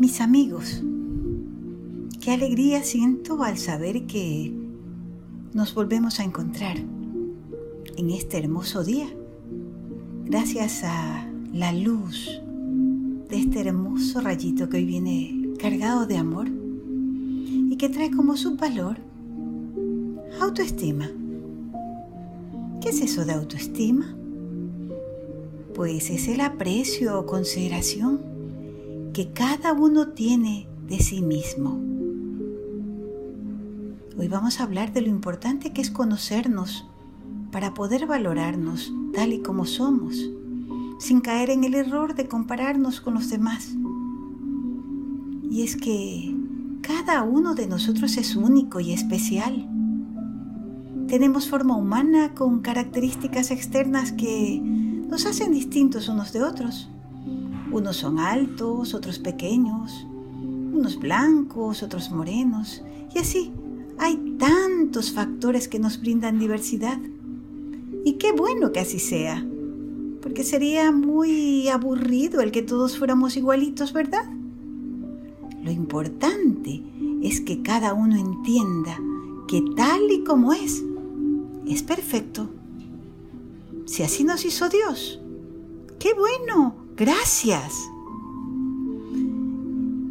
Mis amigos, qué alegría siento al saber que nos volvemos a encontrar en este hermoso día, gracias a la luz de este hermoso rayito que hoy viene cargado de amor y que trae como su valor autoestima. ¿Qué es eso de autoestima? Pues es el aprecio o consideración que cada uno tiene de sí mismo. Hoy vamos a hablar de lo importante que es conocernos para poder valorarnos tal y como somos sin caer en el error de compararnos con los demás. Y es que cada uno de nosotros es único y especial. Tenemos forma humana con características externas que nos hacen distintos unos de otros. Unos son altos, otros pequeños, unos blancos, otros morenos, y así hay tantos factores que nos brindan diversidad. Y qué bueno que así sea porque sería muy aburrido el que todos fuéramos igualitos, ¿verdad? Lo importante es que cada uno entienda que tal y como es, es perfecto. Si así nos hizo Dios, qué bueno, gracias.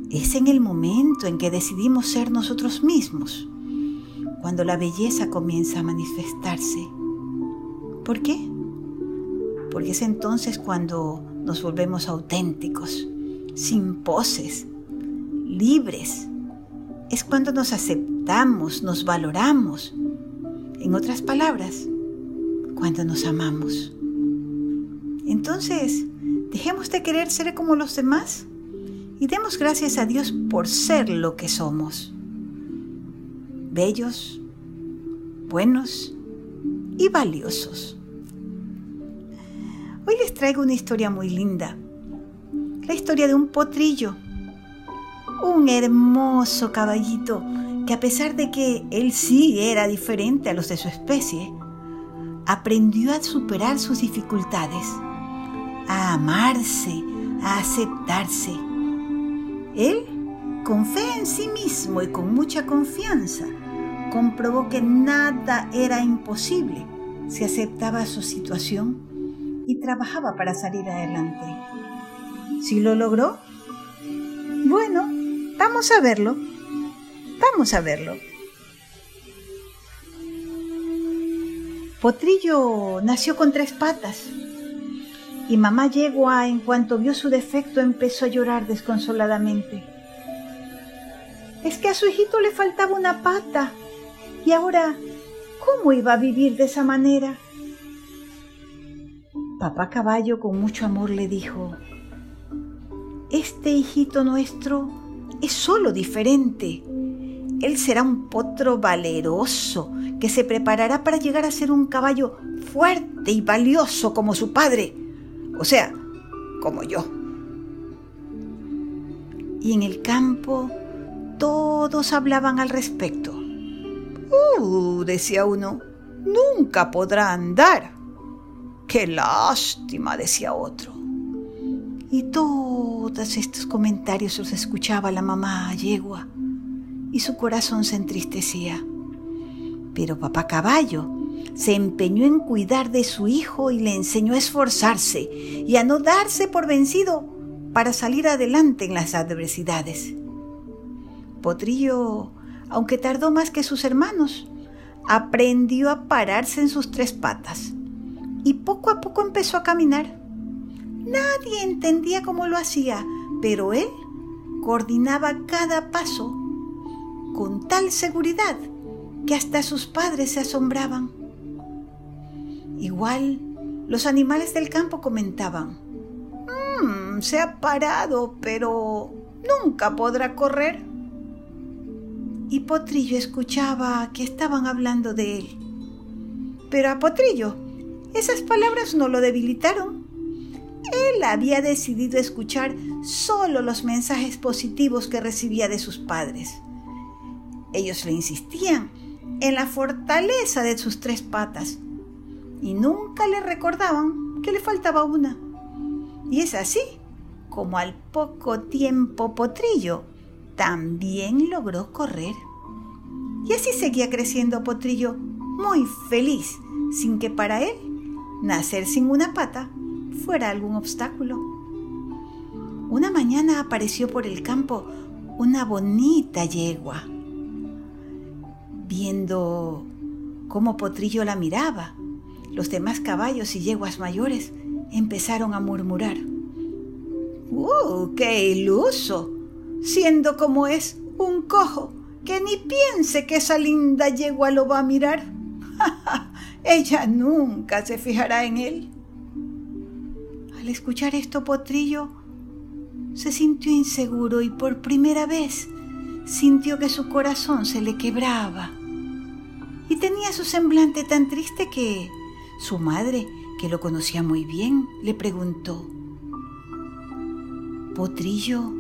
Es en el momento en que decidimos ser nosotros mismos, cuando la belleza comienza a manifestarse. ¿Por qué? porque es entonces cuando nos volvemos auténticos, sin poses, libres. Es cuando nos aceptamos, nos valoramos. En otras palabras, cuando nos amamos. Entonces, dejemos de querer ser como los demás y demos gracias a Dios por ser lo que somos. Bellos, buenos y valiosos. Hoy les traigo una historia muy linda. La historia de un potrillo. Un hermoso caballito que a pesar de que él sí era diferente a los de su especie, aprendió a superar sus dificultades, a amarse, a aceptarse. Él, con fe en sí mismo y con mucha confianza, comprobó que nada era imposible si aceptaba su situación y trabajaba para salir adelante. ¿Si lo logró? Bueno, vamos a verlo. Vamos a verlo. Potrillo nació con tres patas y mamá yegua en cuanto vio su defecto empezó a llorar desconsoladamente. Es que a su hijito le faltaba una pata y ahora, ¿cómo iba a vivir de esa manera? Papá Caballo con mucho amor le dijo, Este hijito nuestro es solo diferente. Él será un potro valeroso que se preparará para llegar a ser un caballo fuerte y valioso como su padre, o sea, como yo. Y en el campo todos hablaban al respecto. Uh, decía uno, nunca podrá andar. ¡Qué lástima! decía otro. Y todos estos comentarios los escuchaba la mamá yegua y su corazón se entristecía. Pero papá caballo se empeñó en cuidar de su hijo y le enseñó a esforzarse y a no darse por vencido para salir adelante en las adversidades. Potrillo, aunque tardó más que sus hermanos, aprendió a pararse en sus tres patas y poco a poco empezó a caminar. Nadie entendía cómo lo hacía, pero él coordinaba cada paso con tal seguridad que hasta sus padres se asombraban. Igual los animales del campo comentaban, mm, se ha parado, pero nunca podrá correr. Y Potrillo escuchaba que estaban hablando de él. Pero a Potrillo esas palabras no lo debilitaron. Él había decidido escuchar solo los mensajes positivos que recibía de sus padres. Ellos le insistían en la fortaleza de sus tres patas y nunca le recordaban que le faltaba una. Y es así como al poco tiempo Potrillo también logró correr. Y así seguía creciendo Potrillo, muy feliz, sin que para él nacer sin una pata fuera algún obstáculo. Una mañana apareció por el campo una bonita yegua. Viendo cómo Potrillo la miraba, los demás caballos y yeguas mayores empezaron a murmurar. ¡Uh, qué iluso! Siendo como es un cojo que ni piense que esa linda yegua lo va a mirar. Ella nunca se fijará en él. Al escuchar esto, Potrillo se sintió inseguro y por primera vez sintió que su corazón se le quebraba. Y tenía su semblante tan triste que su madre, que lo conocía muy bien, le preguntó, Potrillo,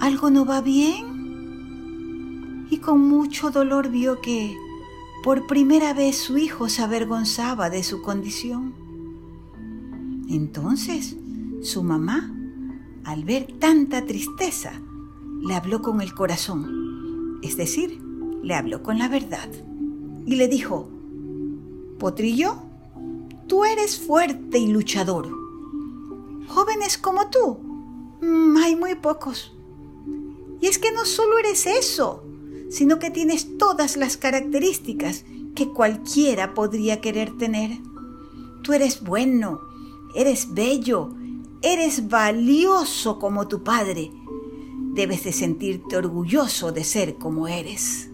¿algo no va bien? Y con mucho dolor vio que por primera vez su hijo se avergonzaba de su condición. Entonces su mamá, al ver tanta tristeza, le habló con el corazón, es decir, le habló con la verdad, y le dijo, Potrillo, tú eres fuerte y luchador. Jóvenes como tú, mm, hay muy pocos. Y es que no solo eres eso, sino que tienes todas las características que cualquiera podría querer tener. Tú eres bueno, eres bello, eres valioso como tu padre. Debes de sentirte orgulloso de ser como eres.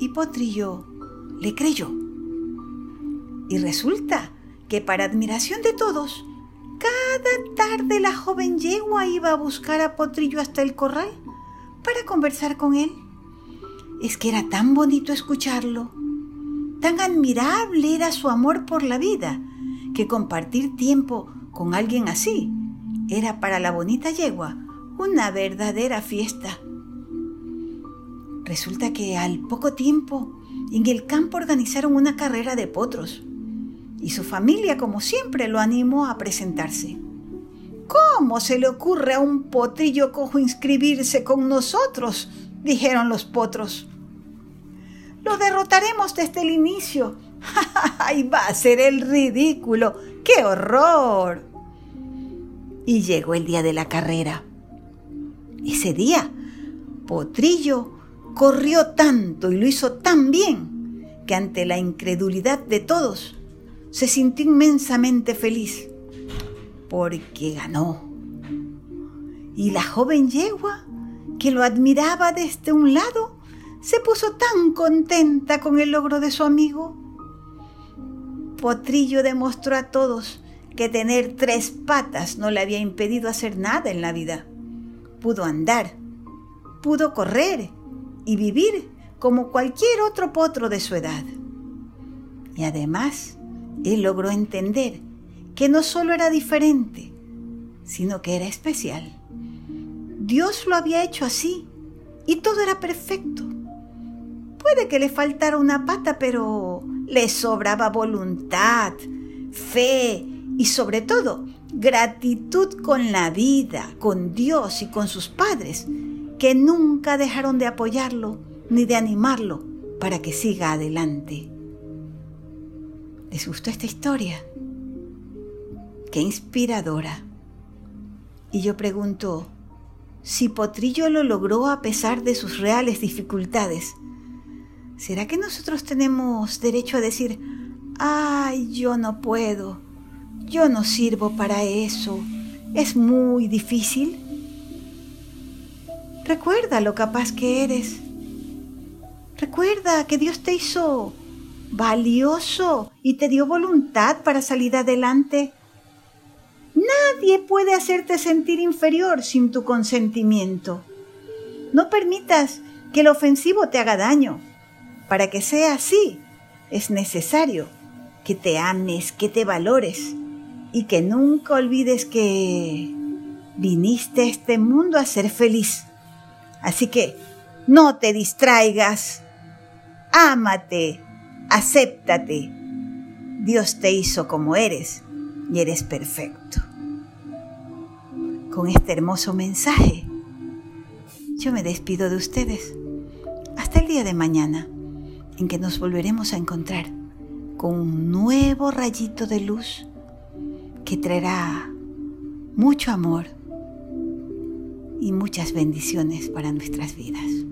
Y Potrillo le creyó. Y resulta que para admiración de todos, cada tarde la joven yegua iba a buscar a Potrillo hasta el corral para conversar con él. Es que era tan bonito escucharlo, tan admirable era su amor por la vida, que compartir tiempo con alguien así era para la bonita yegua una verdadera fiesta. Resulta que al poco tiempo en el campo organizaron una carrera de potros y su familia, como siempre, lo animó a presentarse. ¿Cómo se le ocurre a un potrillo cojo inscribirse con nosotros? dijeron los potros. Lo derrotaremos desde el inicio. ¡Ay, va a ser el ridículo! ¡Qué horror! Y llegó el día de la carrera. Ese día, Potrillo corrió tanto y lo hizo tan bien que ante la incredulidad de todos, se sintió inmensamente feliz porque ganó. Y la joven yegua, que lo admiraba desde un lado, se puso tan contenta con el logro de su amigo. Potrillo demostró a todos que tener tres patas no le había impedido hacer nada en la vida. Pudo andar, pudo correr y vivir como cualquier otro potro de su edad. Y además, él logró entender que no solo era diferente, sino que era especial. Dios lo había hecho así y todo era perfecto. Puede que le faltara una pata, pero le sobraba voluntad, fe y sobre todo gratitud con la vida, con Dios y con sus padres, que nunca dejaron de apoyarlo ni de animarlo para que siga adelante. ¿Les gustó esta historia? Qué inspiradora. Y yo pregunto, si Potrillo lo logró a pesar de sus reales dificultades, ¿será que nosotros tenemos derecho a decir, ay, yo no puedo, yo no sirvo para eso, es muy difícil? Recuerda lo capaz que eres. Recuerda que Dios te hizo valioso y te dio voluntad para salir adelante. Nadie puede hacerte sentir inferior sin tu consentimiento. No permitas que el ofensivo te haga daño. Para que sea así, es necesario que te ames, que te valores y que nunca olvides que viniste a este mundo a ser feliz. Así que no te distraigas, ámate, acéptate. Dios te hizo como eres y eres perfecto. con este hermoso mensaje, yo me despido de ustedes. Hasta el día de mañana, en que nos volveremos a encontrar con un nuevo rayito de luz que traerá mucho amor y muchas bendiciones para nuestras vidas.